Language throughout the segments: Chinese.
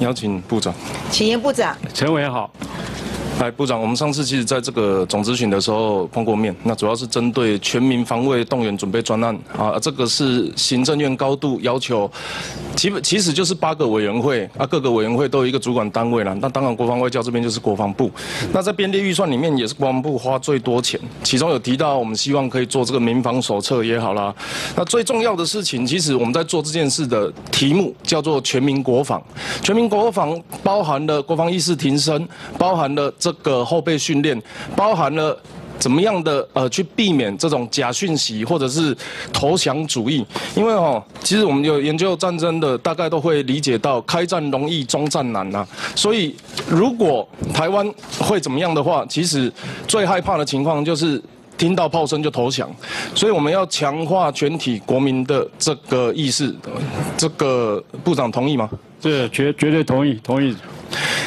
邀请部长，请严部长。陈委员好。哎，部长，我们上次其实在这个总咨询的时候碰过面，那主要是针对全民防卫动员准备专案啊，这个是行政院高度要求，基本其实就是八个委员会啊，各个委员会都有一个主管单位了。那当然，国防外交这边就是国防部。那在编列预算里面，也是国防部花最多钱，其中有提到我们希望可以做这个民防手册也好啦。那最重要的事情，其实我们在做这件事的题目叫做全民国防，全民国防包含了国防意识提升，包含了这。这个后备训练包含了怎么样的呃，去避免这种假讯息或者是投降主义？因为哦，其实我们有研究战争的，大概都会理解到开战容易，中战难呐。所以如果台湾会怎么样的话，其实最害怕的情况就是听到炮声就投降。所以我们要强化全体国民的这个意识。这个部长同意吗？这绝绝对同意，同意。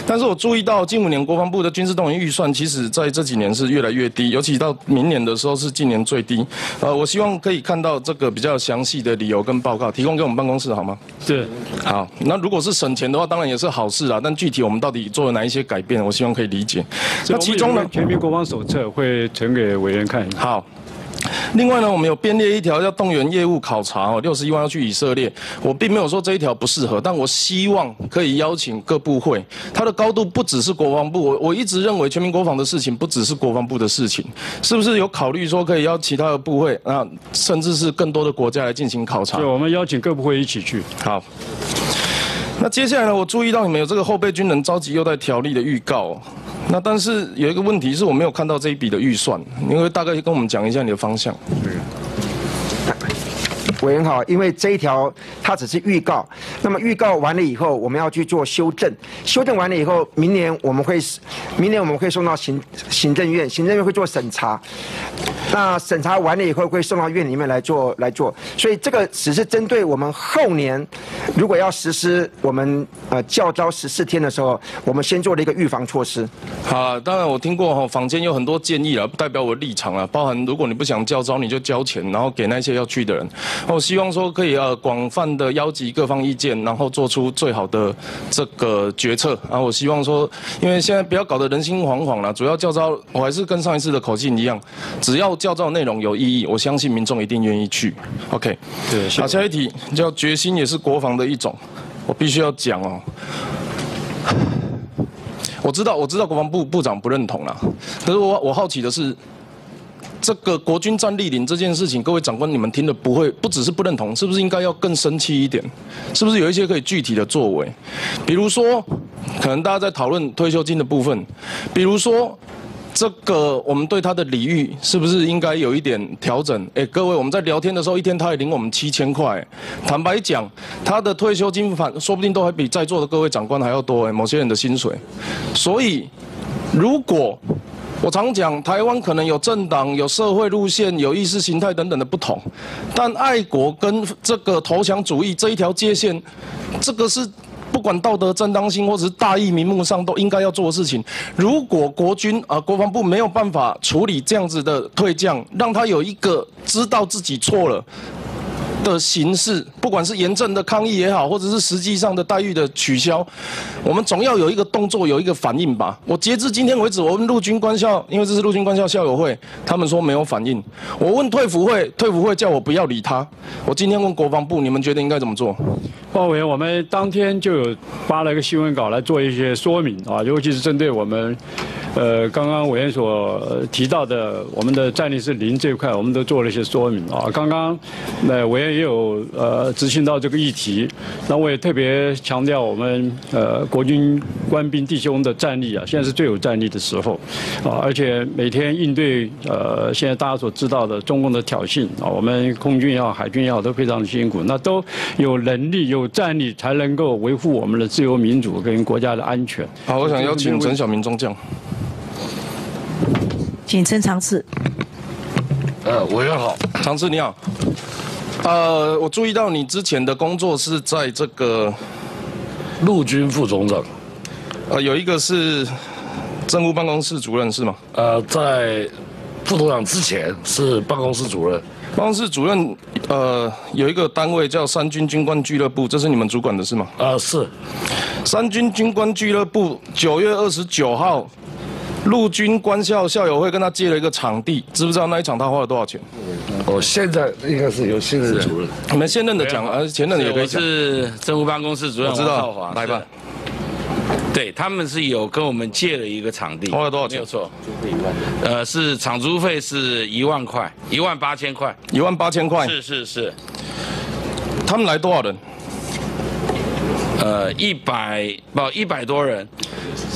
但是我注意到近五年国防部的军事动员预算，其实在这几年是越来越低，尤其到明年的时候是近年最低。呃，我希望可以看到这个比较详细的理由跟报告，提供给我们办公室好吗？是。好，那如果是省钱的话，当然也是好事啊。但具体我们到底做了哪一些改变，我希望可以理解。那其中呢，全民国防手册会呈给委员看。好。另外呢，我们有编列一条要动员业务考察哦，六十一万要去以色列。我并没有说这一条不适合，但我希望可以邀请各部会，它的高度不只是国防部。我我一直认为全民国防的事情不只是国防部的事情，是不是有考虑说可以邀其他的部会啊，甚至是更多的国家来进行考察？对，我们邀请各部会一起去。好。那接下来呢，我注意到你们有这个后备军人召集优待条例的预告。那但是有一个问题是我没有看到这一笔的预算，你会大概跟我们讲一下你的方向。委员好，因为这一条它只是预告，那么预告完了以后，我们要去做修正，修正完了以后，明年我们会，明年我们会送到行行政院，行政院会做审查。那审查完了以后会送到院里面来做来做，所以这个只是针对我们后年，如果要实施我们呃教招十四天的时候，我们先做了一个预防措施。好，当然我听过哈，坊间有很多建议了，不代表我立场啊，包含如果你不想教招，你就交钱，然后给那些要去的人。我希望说可以呃广泛的邀集各方意见，然后做出最好的这个决策啊。我希望说，因为现在不要搞得人心惶惶了，主要教招我还是跟上一次的口径一样，只要。教招内容有意义，我相信民众一定愿意去。OK，对。好，下一题叫决心也是国防的一种，我必须要讲哦。我知道，我知道国防部部长不认同啦，可是我我好奇的是，这个国军战力领这件事情，各位长官你们听了不会不只是不认同，是不是应该要更生气一点？是不是有一些可以具体的作为？比如说，可能大家在讨论退休金的部分，比如说。这个我们对他的礼遇是不是应该有一点调整？哎，各位，我们在聊天的时候，一天他也领我们七千块。坦白讲，他的退休金反说不定都还比在座的各位长官还要多哎，某些人的薪水。所以，如果我常讲，台湾可能有政党、有社会路线、有意识形态等等的不同，但爱国跟这个投降主义这一条界限，这个是。不管道德正当性或者是大义名目上，都应该要做的事情。如果国军啊国防部没有办法处理这样子的退将，让他有一个知道自己错了。的形式，不管是严正的抗议也好，或者是实际上的待遇的取消，我们总要有一个动作，有一个反应吧。我截至今天为止，我问陆军官校，因为这是陆军官校校友会，他们说没有反应。我问退服会，退服会叫我不要理他。我今天问国防部，你们觉得应该怎么做？报委员，我们当天就有发了一个新闻稿来做一些说明啊，尤其是针对我们。呃，刚刚委员所提到的，我们的战力是零这一块，我们都做了一些说明啊。刚刚那委员也有呃执行到这个议题，那我也特别强调我们呃国军官兵弟兄的战力啊，现在是最有战力的时候啊，而且每天应对呃现在大家所知道的中共的挑衅啊，我们空军也好，海军也好，都非常的辛苦，那都有能力有战力才能够维护我们的自由民主跟国家的安全。好，我想邀请陈小明中将。请陈长次。呃，委员好，长次你好。呃，我注意到你之前的工作是在这个陆军副总长。呃，有一个是政务办公室主任是吗？呃，在副总长之前是办公室主任。办公室主任，呃，有一个单位叫三军军官俱乐部，这是你们主管的是吗？呃，是，三军军官俱乐部九月二十九号，陆军官校校友会跟他借了一个场地，知不知道那一场他花了多少钱？哦现在应该是由现任主任。你们现任的讲，呃，前任的也可以我讲。是政务办公室主任我知道王少华，来吧是。对他们是有跟我们借了一个场地，花了多少钱没有错，呃，是场租费是一万块，一万八千块。一万八千块，是是是，他们来多少人？呃，一百不一百多人，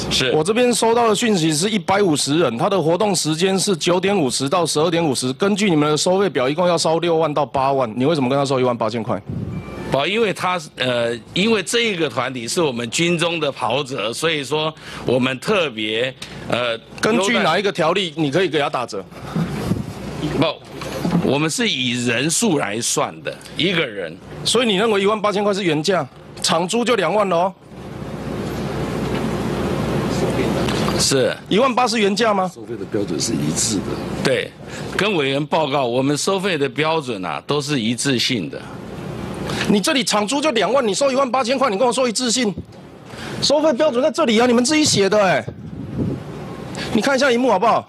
是我这边收到的讯息是一百五十人，他的活动时间是九点五十到十二点五十。根据你们的收费表，一共要收六万到八万，你为什么跟他收一万八千块？不，因为他呃，因为这一个团体是我们军中的袍泽，所以说我们特别呃，根据哪一个条例，你可以给他打折？不，我们是以人数来算的，一个人。所以你认为一万八千块是原价，场租就两万喽哦？是一万八是原价吗？收费的标准是一致的。对，跟委员报告，我们收费的标准啊都是一致性的。你这里场租就两万，你收一万八千块，你跟我说一致性，收费标准在这里啊，你们自己写的哎。你看一下荧幕好不好？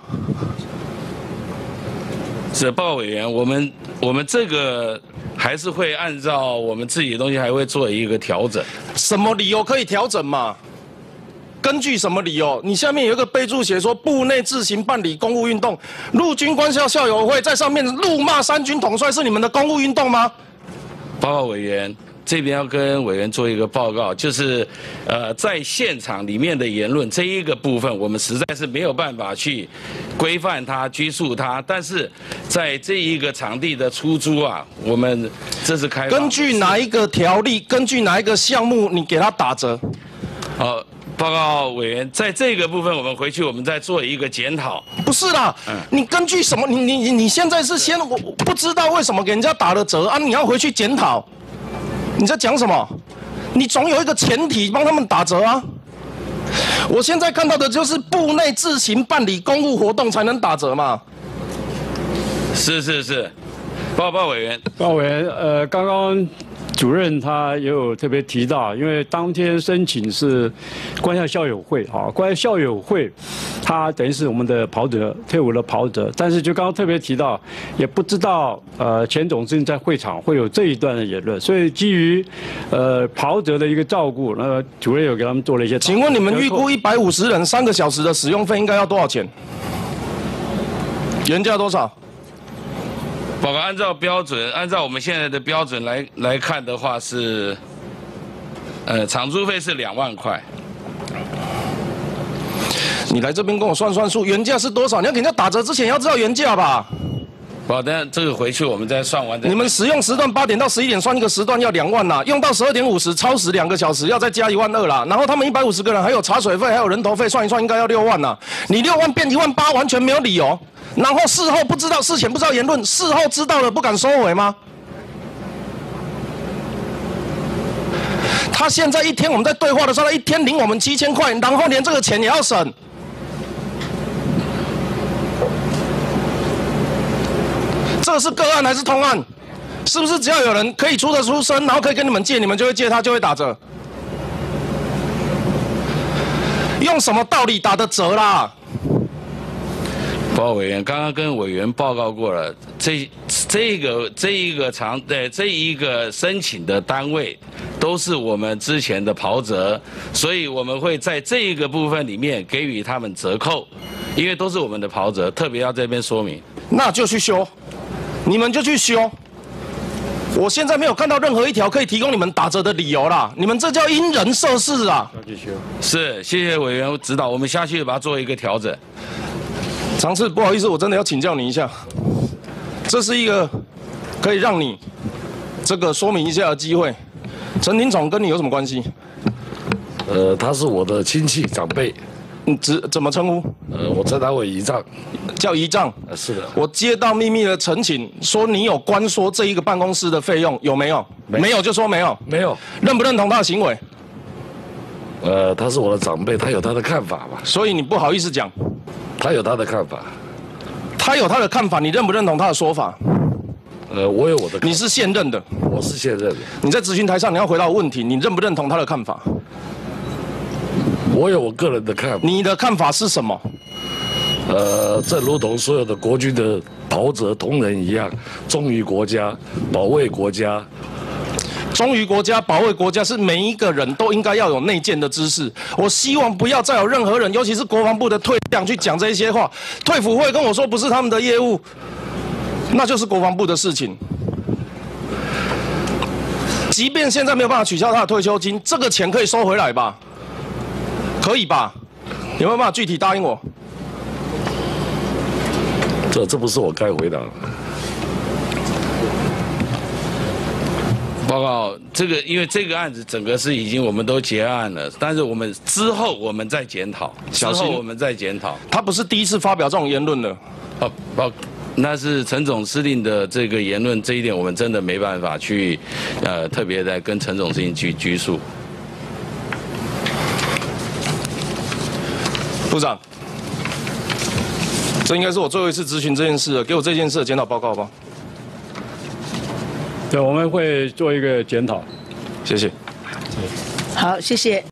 是报告委员，我们我们这个还是会按照我们自己的东西，还会做一个调整。什么理由可以调整嘛？根据什么理由？你下面有一个备注写说，部内自行办理公务运动，陆军官校校友会在上面怒骂三军统帅是你们的公务运动吗？报告委员，这边要跟委员做一个报告，就是，呃，在现场里面的言论这一个部分，我们实在是没有办法去规范它、拘束它，但是在这一个场地的出租啊，我们这是开根据哪一个条例？根据哪一个项目？你给他打折？好，报告委员，在这个部分，我们回去我们再做一个检讨。不是啦，你根据什么？你你你你现在是先我我不知道为什么给人家打了折啊？你要回去检讨。你在讲什么？你总有一个前提帮他们打折啊。我现在看到的就是部内自行办理公务活动才能打折嘛。是是是，报告委员，报告委员，呃，刚刚主任他也有特别提到，因为当天申请是关校校友会啊，关校校友会，他等于是我们的跑者退伍的跑者，但是就刚刚特别提到，也不知道呃前董事长在会场会有这一段的言论，所以基于呃跑者的一个照顾，那主任有给他们做了一些。请问你们预估一百五十人三个小时的使用费应该要多少钱？原价多少？我们按照标准，按照我们现在的标准来来看的话是，呃，场租费是两万块。你来这边跟我算算数，原价是多少？你要给人家打折之前要知道原价吧？好，的这个回去我们再算完。你们使用时段八点到十一点算一个时段要两万啦，用到十二点五十超时两个小时要再加一万二啦。然后他们一百五十个人还有茶水费还有人头费，算一算应该要六万啦。你六万变一万八完全没有理由。然后事后不知道，事前不知道言论，事后知道了不敢收回吗？他现在一天我们在对话的时候，他一天领我们七千块，然后连这个钱也要省。这是个案还是通案？是不是只要有人可以出得出声，然后可以跟你们借，你们就会借他，就会打折？用什么道理打的折啦？报委员，刚刚跟委员报告过了，这这个这一个长呃这一个申请的单位都是我们之前的袍泽，所以我们会在这一个部分里面给予他们折扣，因为都是我们的袍泽，特别要这边说明。那就去修，你们就去修。我现在没有看到任何一条可以提供你们打折的理由啦，你们这叫因人设事啊！是，谢谢委员指导，我们下去把它做一个调整。常次，不好意思，我真的要请教你一下，这是一个可以让你这个说明一下的机会。陈庭总跟你有什么关系？呃，他是我的亲戚长辈，你怎怎么称呼？呃，我称他为仪仗。叫仪仗。呃，是的，我接到秘密的陈请，说你有关说这一个办公室的费用有没有？没没有就说没有。没有。认不认同他的行为？呃，他是我的长辈，他有他的看法吧，所以你不好意思讲，他有他的看法。他有他的看法，你认不认同他的说法？呃，我有我的看法，你是现任的，我是现任的，你在咨询台上你要回答问题，你认不认同他的看法？我有我个人的看法。你的看法是什么？呃，正如同所有的国军的袍泽同仁一样，忠于国家，保卫国家。忠于国家、保卫国家是每一个人都应该要有内建的知识。我希望不要再有任何人，尤其是国防部的退将去讲这些话。退辅会跟我说不是他们的业务，那就是国防部的事情。即便现在没有办法取消他的退休金，这个钱可以收回来吧？可以吧？有没有办法具体答应我？这这不是我该回答的。报告这个，因为这个案子整个是已经我们都结案了，但是我们之后我们再检讨，之后我们再检讨。他不是第一次发表这种言论了。哦，报，那是陈总司令的这个言论，这一点我们真的没办法去，呃，特别的跟陈总司令去拘束。部长，这应该是我最后一次咨询这件事了，给我这件事的检讨报告吧。对，我们会做一个检讨。谢谢。好，谢谢。